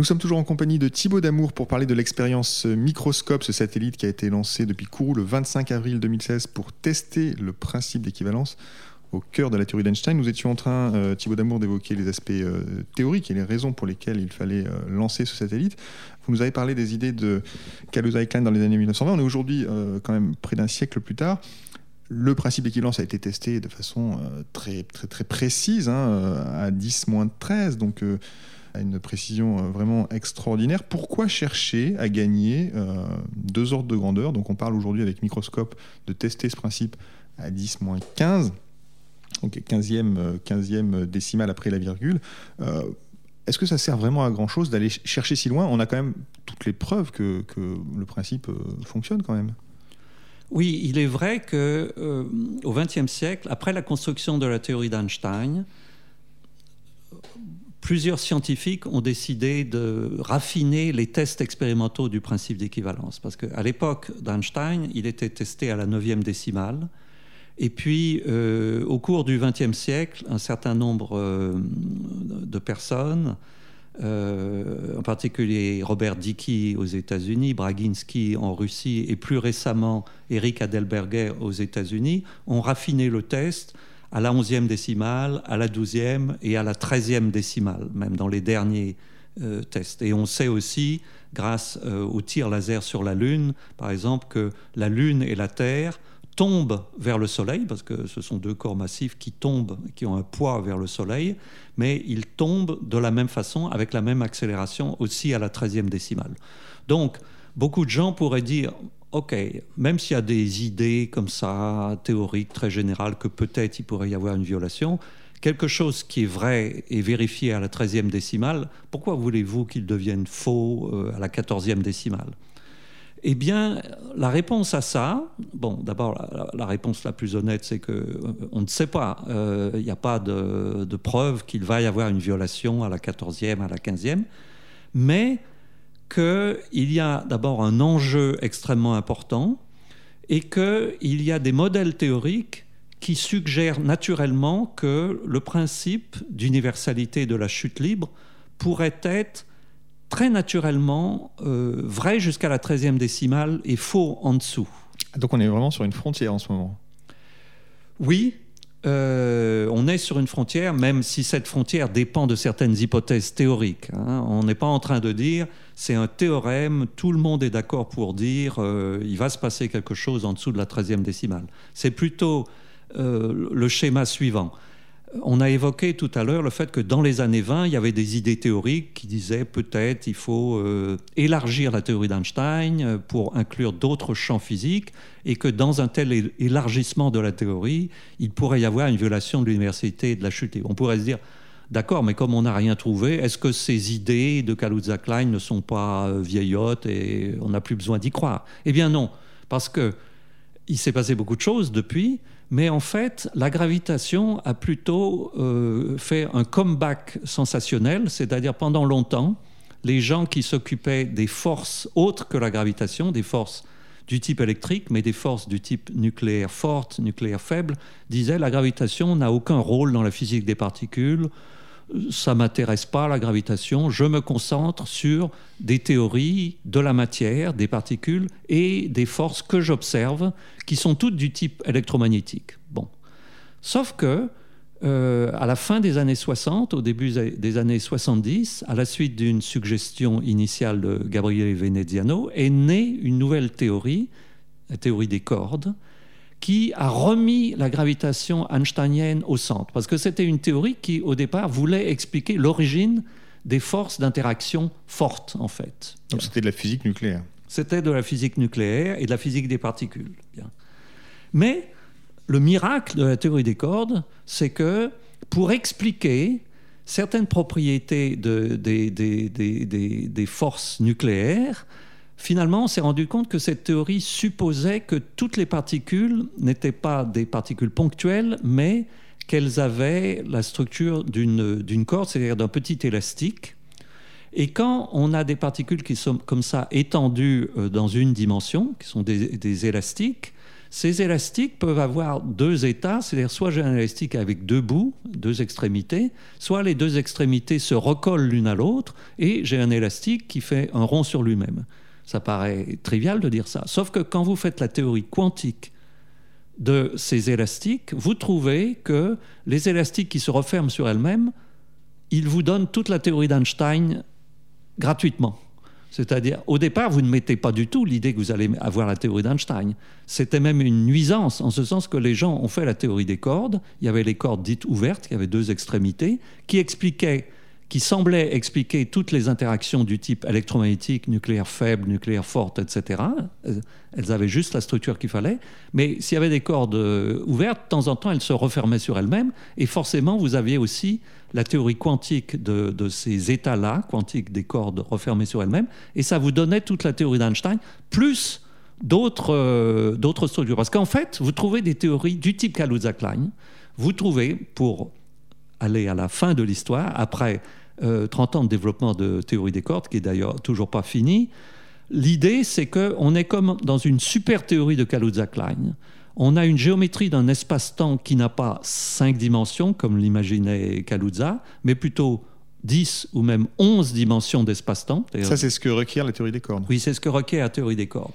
Nous sommes toujours en compagnie de Thibaut Damour pour parler de l'expérience Microscope, ce satellite qui a été lancé depuis Kourou le 25 avril 2016 pour tester le principe d'équivalence au cœur de la théorie d'Einstein. Nous étions en train, euh, Thibaut Damour, d'évoquer les aspects euh, théoriques et les raisons pour lesquelles il fallait euh, lancer ce satellite. Vous nous avez parlé des idées de Kaluza et Klein dans les années 1920. On est aujourd'hui quand même près d'un siècle plus tard. Le principe d'équivalence a été testé de façon très, très, très précise, hein, à 10 moins 13, donc à une précision euh, vraiment extraordinaire. Pourquoi chercher à gagner euh, deux ordres de grandeur? Donc on parle aujourd'hui avec microscope de tester ce principe à 10 moins 15, donc 15e, 15e euh, décimale après la virgule. Est-ce que ça sert vraiment à grand-chose d'aller chercher si loin? On a quand même toutes les preuves que, le principe fonctionne quand même. Oui, il est vrai que au XXe siècle, après la construction de la théorie d'Einstein, plusieurs scientifiques ont décidé de raffiner les tests expérimentaux du principe d'équivalence. Parce qu'à l'époque d'Einstein, il était testé à la neuvième décimale. Et puis, euh, au cours du XXe siècle, un certain nombre euh, de personnes, euh, en particulier Robert Dickey aux États-Unis, Braginski en Russie et plus récemment Eric Adelberger aux États-Unis, ont raffiné le test à la 11e décimale, à la 12e et à la 13e décimale, même dans les derniers euh, tests. Et on sait aussi, grâce euh, au tir laser sur la Lune, par exemple, que la Lune et la Terre tombent vers le Soleil, parce que ce sont deux corps massifs qui tombent, qui ont un poids vers le Soleil, mais ils tombent de la même façon, avec la même accélération aussi à la 13e décimale. Donc, beaucoup de gens pourraient dire, OK, même s'il y a des idées comme ça, théoriques, très générales, que peut-être il pourrait y avoir une violation, quelque chose qui est vrai et vérifié à la 13e décimale, pourquoi voulez-vous qu'il devienne faux euh, à la 14e décimale? Eh bien, la réponse à ça, bon, d'abord, la, réponse la plus honnête, c'est qu'on euh, on ne sait pas. Euh, il n'y a pas de, de preuve qu'il va y avoir une violation à la 14e, à la 15e. Mais qu'il y a d'abord un enjeu extrêmement important et qu'il y a des modèles théoriques qui suggèrent naturellement que le principe d'universalité de la chute libre pourrait être très naturellement euh, vrai jusqu'à la 13e décimale et faux en dessous. Donc on est vraiment sur une frontière en ce moment? Oui, euh, on est sur une frontière, même si cette frontière dépend de certaines hypothèses théoriques. Hein. On n'est pas en train de dire c'est un théorème, tout le monde est d'accord pour dire euh, il va se passer quelque chose en dessous de la 13e décimale. C'est plutôt euh, le schéma suivant. On a évoqué tout à l'heure le fait que dans les années 20, il y avait des idées théoriques qui disaient peut-être il faut euh, élargir la théorie d'Einstein euh, pour inclure d'autres champs physiques et que dans un tel élargissement de la théorie, il pourrait y avoir une violation de l'université et de la chute. On pourrait se dire D'accord, mais comme on n'a rien trouvé, est-ce que ces idées de Kaluza Klein ne sont pas euh, vieillottes et on n'a plus besoin d'y croire? Eh bien non, parce que il s'est passé beaucoup de choses depuis, mais en fait, la gravitation a plutôt euh, fait un comeback sensationnel, c'est-à-dire pendant longtemps, les gens qui s'occupaient des forces autres que la gravitation, des forces du type électrique, mais des forces du type nucléaire forte, nucléaire faible, disaient la gravitation n'a aucun rôle dans la physique des particules, ça m'intéresse pas la gravitation, je me concentre sur des théories de la matière, des particules et des forces que j'observe qui sont toutes du type électromagnétique. Bon. Sauf que euh, à la fin des années 60, au début des années 70, à la suite d'une suggestion initiale de Gabriele Veneziano, est née une nouvelle théorie, la théorie des cordes, qui a remis la gravitation einsteinienne au centre. Parce que c'était une théorie qui, au départ, voulait expliquer l'origine des forces d'interaction fortes, en fait. Donc c'était de la physique nucléaire. C'était de la physique nucléaire et de la physique des particules. Bien. Mais le miracle de la théorie des cordes, c'est que pour expliquer certaines propriétés de, des, des, des, des forces nucléaires, finalement, on s'est rendu compte que cette théorie supposait que toutes les particules n'étaient pas des particules ponctuelles, mais qu'elles avaient la structure d'une corde, c'est-à-dire d'un petit élastique. Et quand on a des particules qui sont comme ça étendues euh, dans une dimension, qui sont des, élastiques, Ces élastiques peuvent avoir deux états, c'est-à-dire soit j'ai un élastique avec deux bouts, deux extrémités, soit les deux extrémités se recollent l'une à l'autre et j'ai un élastique qui fait un rond sur lui-même. Ça paraît trivial de dire ça. Sauf que quand vous faites la théorie quantique de ces élastiques, vous trouvez que les élastiques qui se referment sur elles-mêmes, ils vous donnent toute la théorie d'Einstein gratuitement. C'est-à-dire, au départ, vous ne mettez pas du tout l'idée que vous allez avoir la théorie d'Einstein. C'était même une nuisance, en ce sens que les gens ont fait la théorie des cordes. Il y avait les cordes dites ouvertes, qui avaient deux extrémités, qui expliquaient qui semblait expliquer toutes les interactions du type électromagnétique, nucléaire faible, nucléaire forte, etc. Elles avaient juste la structure qu'il fallait. Mais s'il y avait des cordes euh, ouvertes, de temps en temps, elles se refermaient sur elles-mêmes. Et forcément, vous aviez aussi la théorie quantique de, ces états-là, quantique des cordes refermées sur elles-mêmes. Et ça vous donnait toute la théorie d'Einstein, plus d'autres euh, d'autres structures. Parce qu'en fait, vous trouvez des théories du type Kaluza-Klein. Vous trouvez, pour aller à la fin de l'histoire, après 30 euh, ans de développement de théorie des cordes, qui est d'ailleurs toujours pas fini. L'idée, c'est qu'on est comme dans une super théorie de Kaluza-Klein. On a une géométrie d'un espace-temps qui n'a pas cinq dimensions, comme l'imaginait Kaluza, mais plutôt 10 ou même 11 dimensions d'espace-temps. Ça, c'est ce que requiert la théorie des cordes. Oui, c'est ce que requiert la théorie des cordes.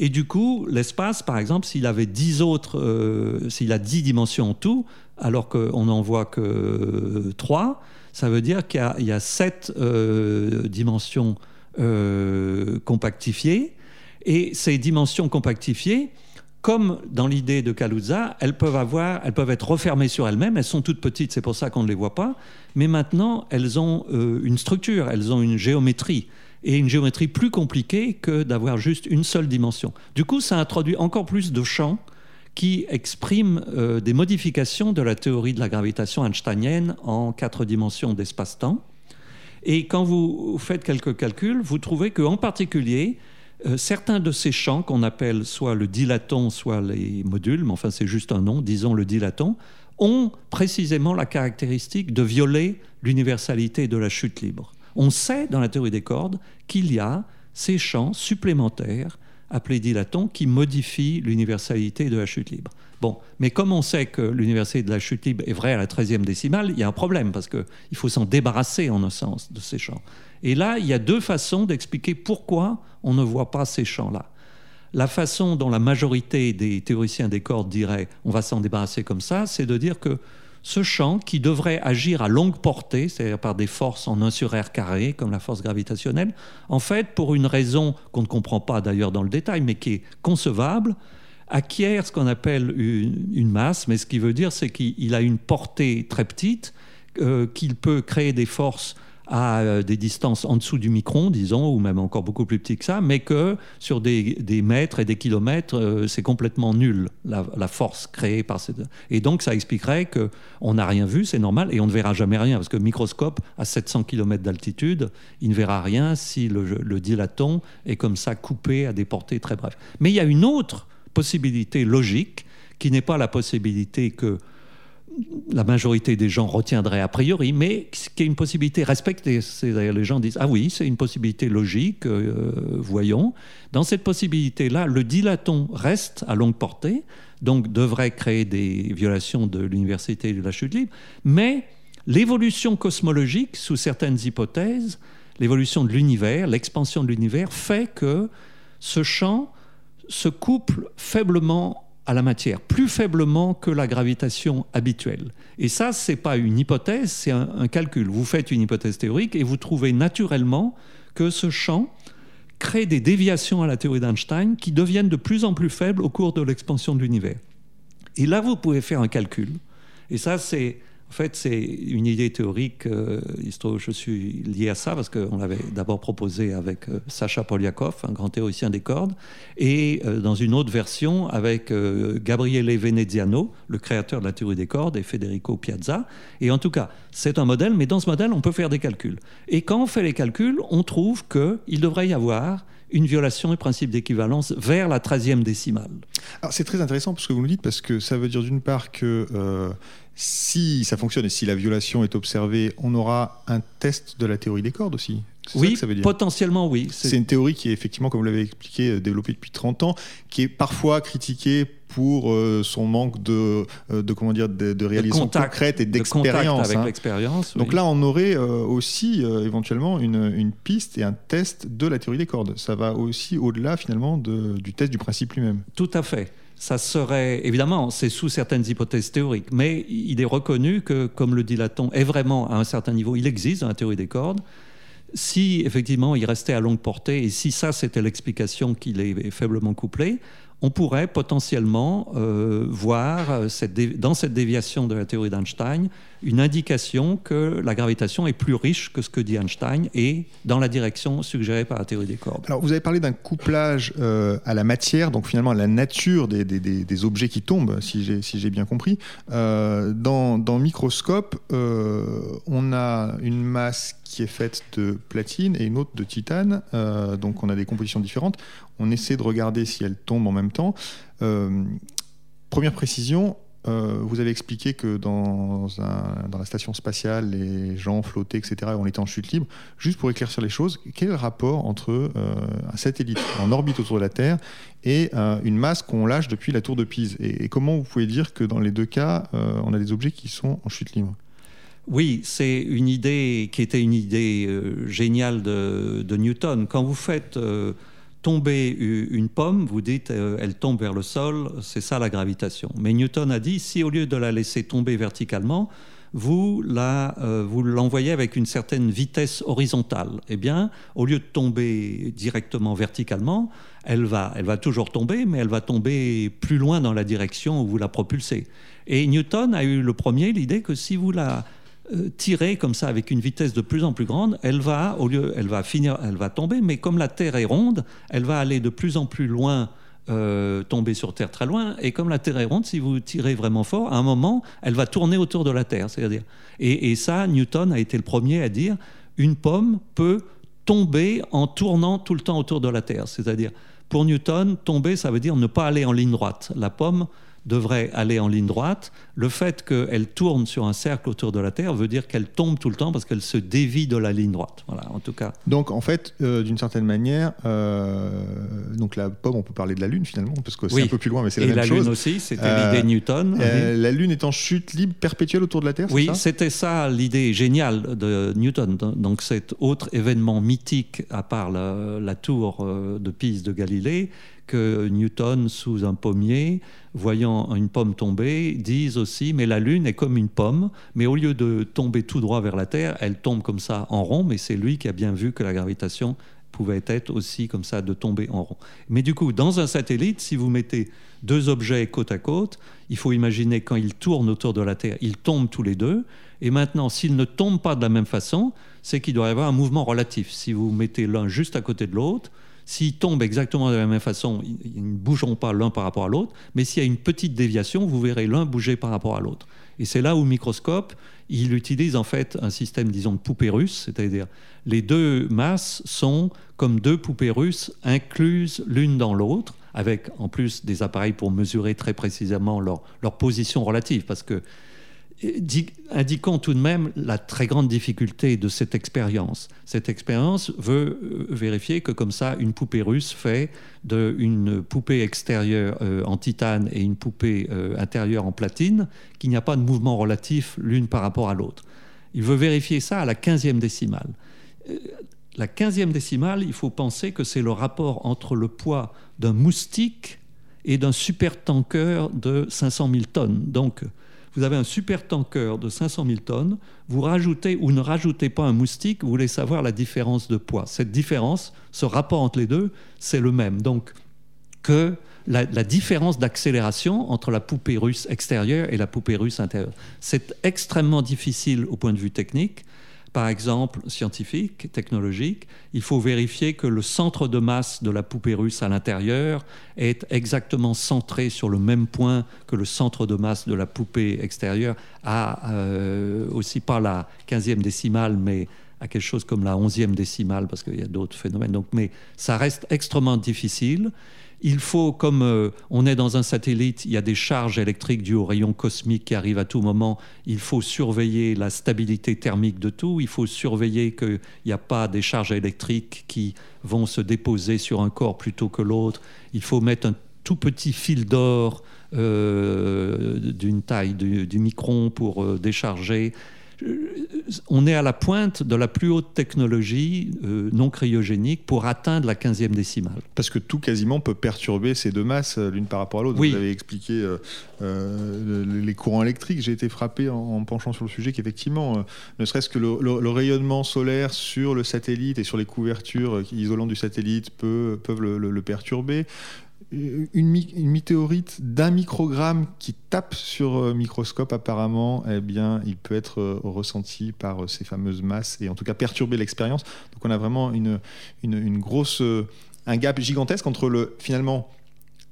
Et du coup, l'espace, par exemple, s'il avait 10 autres, euh, s'il a 10 dimensions en tout, alors qu'on n'en voit que 3, ça veut dire qu'il y, a sept euh, dimensions euh, compactifiées. Et ces dimensions compactifiées, comme dans l'idée de Kaluza, elles peuvent, avoir, elles peuvent être refermées sur elles-mêmes. Elles sont toutes petites, c'est pour ça qu'on ne les voit pas. Mais maintenant, elles ont euh, une structure, elles ont une géométrie. Et une géométrie plus compliquée que d'avoir juste une seule dimension. Du coup, ça introduit encore plus de champs qui exprime euh, des modifications de la théorie de la gravitation einsteinienne en quatre dimensions d'espace-temps. Et quand vous faites quelques calculs, vous trouvez qu'en particulier, euh, certains de ces champs qu'on appelle soit le dilaton, soit les modules, mais enfin c'est juste un nom, disons le dilaton, ont précisément la caractéristique de violer l'universalité de la chute libre. On sait dans la théorie des cordes qu'il y a ces champs supplémentaires appelé dilaton qui modifie l'universalité de la chute libre. Bon, mais comme on sait que l'universalité de la chute libre est vraie à la 13e décimale, il y a un problème parce qu'il faut s'en débarrasser en un sens de ces champs. Et là, il y a deux façons d'expliquer pourquoi on ne voit pas ces champs-là. La façon dont la majorité des théoriciens des cordes diraient on va s'en débarrasser comme ça, c'est de dire que ce champ, qui devrait agir à longue portée, c'est-à-dire par des forces en 1 sur R carré, comme la force gravitationnelle, en fait, pour une raison qu'on ne comprend pas d'ailleurs dans le détail, mais qui est concevable, acquiert ce qu'on appelle une, masse, mais ce qui veut dire c'est qu'il a une portée très petite, euh, qu'il peut créer des forces à euh, des distances en dessous du micron, disons, ou même encore beaucoup plus petit que ça, mais que sur des, mètres et des kilomètres, euh, c'est complètement nul, la, force créée par ces... Et donc, ça expliquerait qu'on n'a rien vu, c'est normal, et on ne verra jamais rien, parce que le microscope, à 700 km d'altitude, il ne verra rien si le, le dilaton est comme ça coupé à des portées très brèves. Mais il y a une autre possibilité logique, qui n'est pas la possibilité que la majorité des gens retiendraient a priori, mais qui est une possibilité respectée. C'est-à-dire les gens disent ah oui, c'est une possibilité logique, euh, voyons. Dans cette possibilité-là, le dilaton reste à longue portée, donc devrait créer des violations de l'université de la chute libre, mais l'évolution cosmologique, sous certaines hypothèses, l'évolution de l'univers, l'expansion de l'univers, fait que ce champ se couple faiblement à la matière, plus faiblement que la gravitation habituelle. Et ça, ce n'est pas une hypothèse, c'est un, calcul. Vous faites une hypothèse théorique et vous trouvez naturellement que ce champ crée des déviations à la théorie d'Einstein qui deviennent de plus en plus faibles au cours de l'expansion de l'univers. Et là, vous pouvez faire un calcul. Et ça, c'est en fait, c'est une idée théorique. Euh, je suis lié à ça parce qu'on l'avait d'abord proposé avec euh, Sacha Poliakov, un grand théoricien des cordes, et euh, dans une autre version avec Gabriele Veneziano, le créateur de la théorie des cordes, et Federico Piazza. Et en tout cas, c'est un modèle, mais dans ce modèle, on peut faire des calculs. Et quand on fait les calculs, on trouve qu'il devrait y avoir une violation du principe d'équivalence vers la 13e décimale. C'est très intéressant parce que vous nous dites, parce que ça veut dire d'une part que si ça fonctionne et si la violation est observée, on aura un test de la théorie des cordes aussi. Oui, ça veut dire. potentiellement oui. C'est une théorie qui est effectivement, comme vous l'avez expliqué, euh, développée depuis 30 ans, qui est parfois critiquée pour euh, son manque de, euh, de, comment dire, de, réalisation concrète et d'expérience. avec hein. l'expérience. Donc là, on aurait aussi éventuellement une, une, piste et un test de la théorie des cordes. Ça va aussi au-delà finalement du test du principe lui-même. Tout à fait ça serait, évidemment, c'est sous certaines hypothèses théoriques, mais il est reconnu que, comme le dit Laton, est vraiment à un certain niveau, il existe dans la théorie des cordes. Si effectivement il restait à longue portée, et si ça c'était l'explication qu'il est faiblement couplé, on pourrait potentiellement euh, voir euh, dans cette déviation de la théorie d'Einstein une indication que la gravitation est plus riche que ce que dit Einstein et dans la direction suggérée par la théorie des cordes. Alors vous avez parlé d'un couplage euh, à la matière, donc finalement à la nature des, objets qui tombent, si j'ai bien compris. dans, dans Microscope, on a une masse qui est faite de platine et une autre de titane. Euh, donc on a des compositions différentes. On essaie de regarder si elles tombent en même temps. Euh, première précision, euh, vous avez expliqué que dans, la station spatiale, les gens flottaient, etc. on était en chute libre. Juste pour éclaircir les choses, quel est le rapport entre un satellite en orbite autour de la Terre et une masse qu'on lâche depuis la tour de Pise? Et, comment vous pouvez dire que dans les deux cas, on a des objets qui sont en chute libre? Oui, c'est une idée qui était une idée euh, géniale de, Newton. Quand vous faites euh, tomber une pomme, vous dites euh, elle tombe vers le sol, c'est ça la gravitation. Mais Newton a dit si au lieu de la laisser tomber verticalement, vous l'envoyez avec une certaine vitesse horizontale. Eh bien, au lieu de tomber directement verticalement, elle va, elle va toujours tomber, mais elle va tomber plus loin dans la direction où vous la propulsez. Et Newton a eu le premier l'idée que si vous la euh, tirer comme ça avec une vitesse de plus en plus grande, elle va, au lieu, elle va finir, elle va tomber, mais comme la Terre est ronde, elle va aller de plus en plus loin, euh, tomber sur Terre très loin, et comme la Terre est ronde, si vous tirez vraiment fort, à un moment, elle va tourner autour de la Terre, c'est-à-dire. Et, et ça, Newton a été le premier à dire, une pomme peut tomber en tournant tout le temps autour de la Terre, c'est-à-dire. Pour Newton, tomber, ça veut dire ne pas aller en ligne droite. La pomme, devrait aller en ligne droite. Le fait qu'elle tourne sur un cercle autour de la Terre veut dire qu'elle tombe tout le temps parce qu'elle se dévie de la ligne droite. Voilà, en tout cas. Donc, en fait, euh, d'une certaine manière, euh, donc la pomme, on peut parler de la Lune finalement, parce que c'est un peu plus loin, mais c'est la même chose. Et la Lune aussi, c'était euh, l'idée Newton. La Lune est en chute libre perpétuelle autour de la Terre, Oui, c'était ça l'idée géniale de Newton. Donc, cet autre événement mythique, à part la, la tour de Pise de Galilée, que Newton, sous un pommier, voyant une pomme tomber, disent aussi Mais la Lune est comme une pomme, mais au lieu de tomber tout droit vers la Terre, elle tombe comme ça en rond, mais c'est lui qui a bien vu que la gravitation pouvait être aussi comme ça de tomber en rond. Mais du coup, dans un satellite, si vous mettez deux objets côte à côte, il faut imaginer quand ils tournent autour de la Terre, ils tombent tous les deux. Et maintenant, s'ils ne tombent pas de la même façon, c'est qu'il doit y avoir un mouvement relatif. Si vous mettez l'un juste à côté de l'autre, S'ils tombent exactement de la même façon, ils ne bougeront pas l'un par rapport à l'autre, mais s'il y a une petite déviation, vous verrez l'un bouger par rapport à l'autre. Et c'est là où le microscope, il utilise en fait un système, disons, de poupées russes, c'est-à-dire les deux masses sont comme deux poupées russes incluses l'une dans l'autre, avec en plus des appareils pour mesurer très précisément leur, leur position relative, parce que indiquons tout de même la très grande difficulté de cette expérience. Cette expérience veut euh, vérifier que comme ça, une poupée russe fait d'une poupée extérieure euh, en titane et une poupée euh, intérieure en platine, qu'il n'y a pas de mouvement relatif l'une par rapport à l'autre. Il veut vérifier ça à la 15e décimale. La 15e décimale, il faut penser que c'est le rapport entre le poids d'un moustique et d'un supertanker de 500 000 tonnes. Donc, vous avez un super tanker de 500 000 tonnes, vous rajoutez ou ne rajoutez pas un moustique, vous voulez savoir la différence de poids. Cette différence, ce rapport entre les deux, c'est le même. Donc, que la, la différence d'accélération entre la poupée russe extérieure et la poupée russe intérieure. C'est extrêmement difficile au point de vue technique par exemple scientifique, technologique, il faut vérifier que le centre de masse de la poupée russe à l'intérieur est exactement centré sur le même point que le centre de masse de la poupée extérieure, à euh, aussi pas la 15e décimale, mais à quelque chose comme la 11e décimale, parce qu'il y a d'autres phénomènes. Donc, mais ça reste extrêmement difficile. Il faut, comme euh, on est dans un satellite, il y a des charges électriques dues aux rayons cosmiques qui arrivent à tout moment. Il faut surveiller la stabilité thermique de tout. Il faut surveiller qu'il n'y a pas des charges électriques qui vont se déposer sur un corps plutôt que l'autre. Il faut mettre un tout petit fil d'or d'une taille du, micron pour décharger on est à la pointe de la plus haute technologie euh, non cryogénique pour atteindre la 15e décimale. Parce que tout quasiment peut perturber ces deux masses euh, l'une par rapport à l'autre. Vous avez expliqué euh, les courants électriques. J'ai été frappé en, penchant sur le sujet qu'effectivement, ne serait-ce que le, rayonnement solaire sur le satellite et sur les couvertures isolantes du satellite peuvent le perturber une, une météorite d'un microgramme qui tape sur euh, microscope, apparemment, eh bien, il peut être euh, ressenti par euh, ces fameuses masses et en tout cas perturber l'expérience. Donc on a vraiment une, une, grosse, un gap gigantesque entre le, finalement,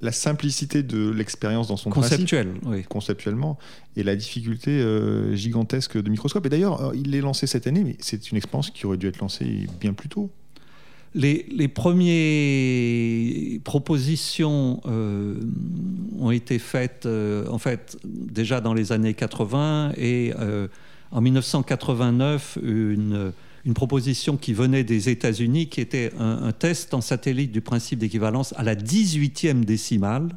la simplicité de l'expérience dans son Conceptuel, oui. conceptuellement, et la difficulté gigantesque de microscope. Et d'ailleurs, il est lancé cette année, mais c'est une expérience qui aurait dû être lancée bien plus tôt. Les, premières propositions euh, ont été faites euh, en fait déjà dans les années 80 et euh, en 1989 une, proposition qui venait des États-Unis qui était un, test en satellite du principe d'équivalence à la 18e décimale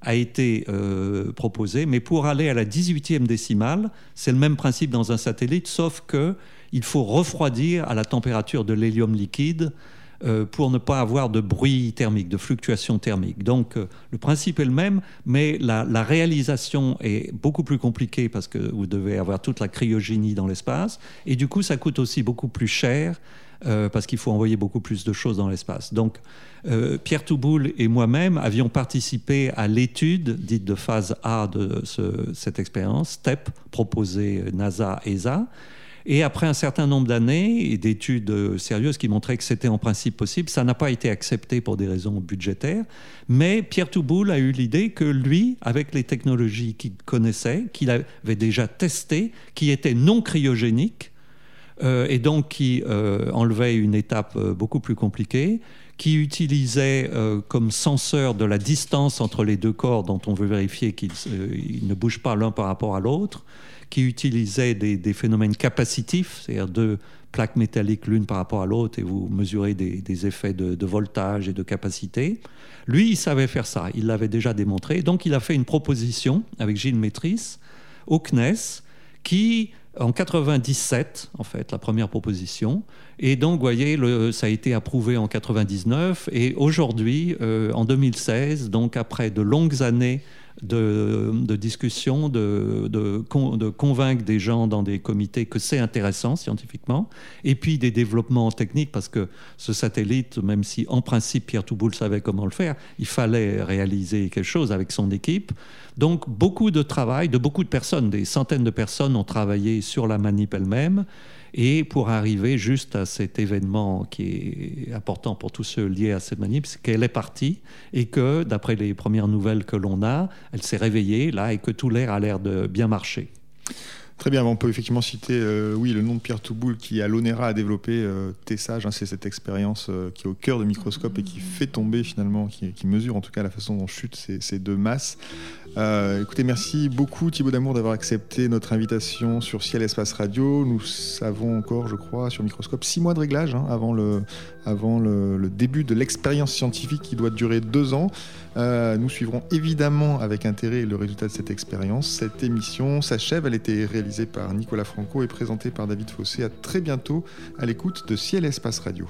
a été proposé, mais pour aller à la 18e décimale, c'est le même principe dans un satellite, sauf que il faut refroidir à la température de l'hélium liquide euh, pour ne pas avoir de bruit thermique, de fluctuation thermique. Donc euh, le principe est le même, mais la, réalisation est beaucoup plus compliquée parce que vous devez avoir toute la cryogénie dans l'espace, et du coup ça coûte aussi beaucoup plus cher. Euh, parce qu'il faut envoyer beaucoup plus de choses dans l'espace. Donc, Pierre Touboul et moi-même avions participé à l'étude dite de phase A de cette expérience, STEP, proposée NASA-ESA, et après un certain nombre d'années et d'études euh, sérieuses qui montraient que c'était en principe possible, ça n'a pas été accepté pour des raisons budgétaires. Mais Pierre Touboul a eu l'idée que lui, avec les technologies qu'il connaissait, qu'il avait déjà testées, qui étaient non cryogéniques, euh, et donc qui euh, enlevaient une étape beaucoup plus compliquée, qui utilisait comme censeur de la distance entre les deux corps dont on veut vérifier qu'ils ne bougent pas l'un par rapport à l'autre, qui utilisait des, phénomènes capacitifs, c'est-à-dire deux plaques métalliques l'une par rapport à l'autre et vous mesurez des, effets de, voltage et de capacité. Lui, il savait faire ça, il l'avait déjà démontré. Donc il a fait une proposition avec Gilles Métris au CNES qui, en 97, en fait, la première proposition. Et donc, vous voyez, ça a été approuvé en 99 et aujourd'hui, euh, en 2016, donc après de longues années de, discussion, de, de, convaincre des gens dans des comités que c'est intéressant scientifiquement, et puis des développements techniques, parce que ce satellite, même si en principe Pierre Touboul savait comment le faire, il fallait réaliser quelque chose avec son équipe. Donc beaucoup de travail de beaucoup de personnes, des centaines de personnes ont travaillé sur la manip elle-même et pour arriver juste à cet événement qui est important pour tous ceux liés à cette manip, c'est qu'elle est partie et que, d'après les premières nouvelles que l'on a, elle s'est réveillée là et que tout l'air a l'air de bien marcher. Très bien, on peut effectivement citer euh, oui, le nom de Pierre Touboul qui a l'ONERA à développer euh, Tessage, hein, c'est cette expérience euh, qui est au cœur de microscope et qui fait tomber finalement, qui, mesure en tout cas la façon dont chutent ces, deux masses. Écoutez, merci beaucoup Thibaut Damour d'avoir accepté notre invitation sur Ciel Espace Radio. Nous avons encore, je crois, sur microscope six mois de réglage hein, avant, le, début de l'expérience scientifique qui doit durer deux ans. Euh, nous suivrons évidemment avec intérêt le résultat de cette expérience. Cette émission s'achève. Elle était réalisée par Nicolas Franco et présentée par David Fossé. À très bientôt à l'écoute de Ciel Espace Radio.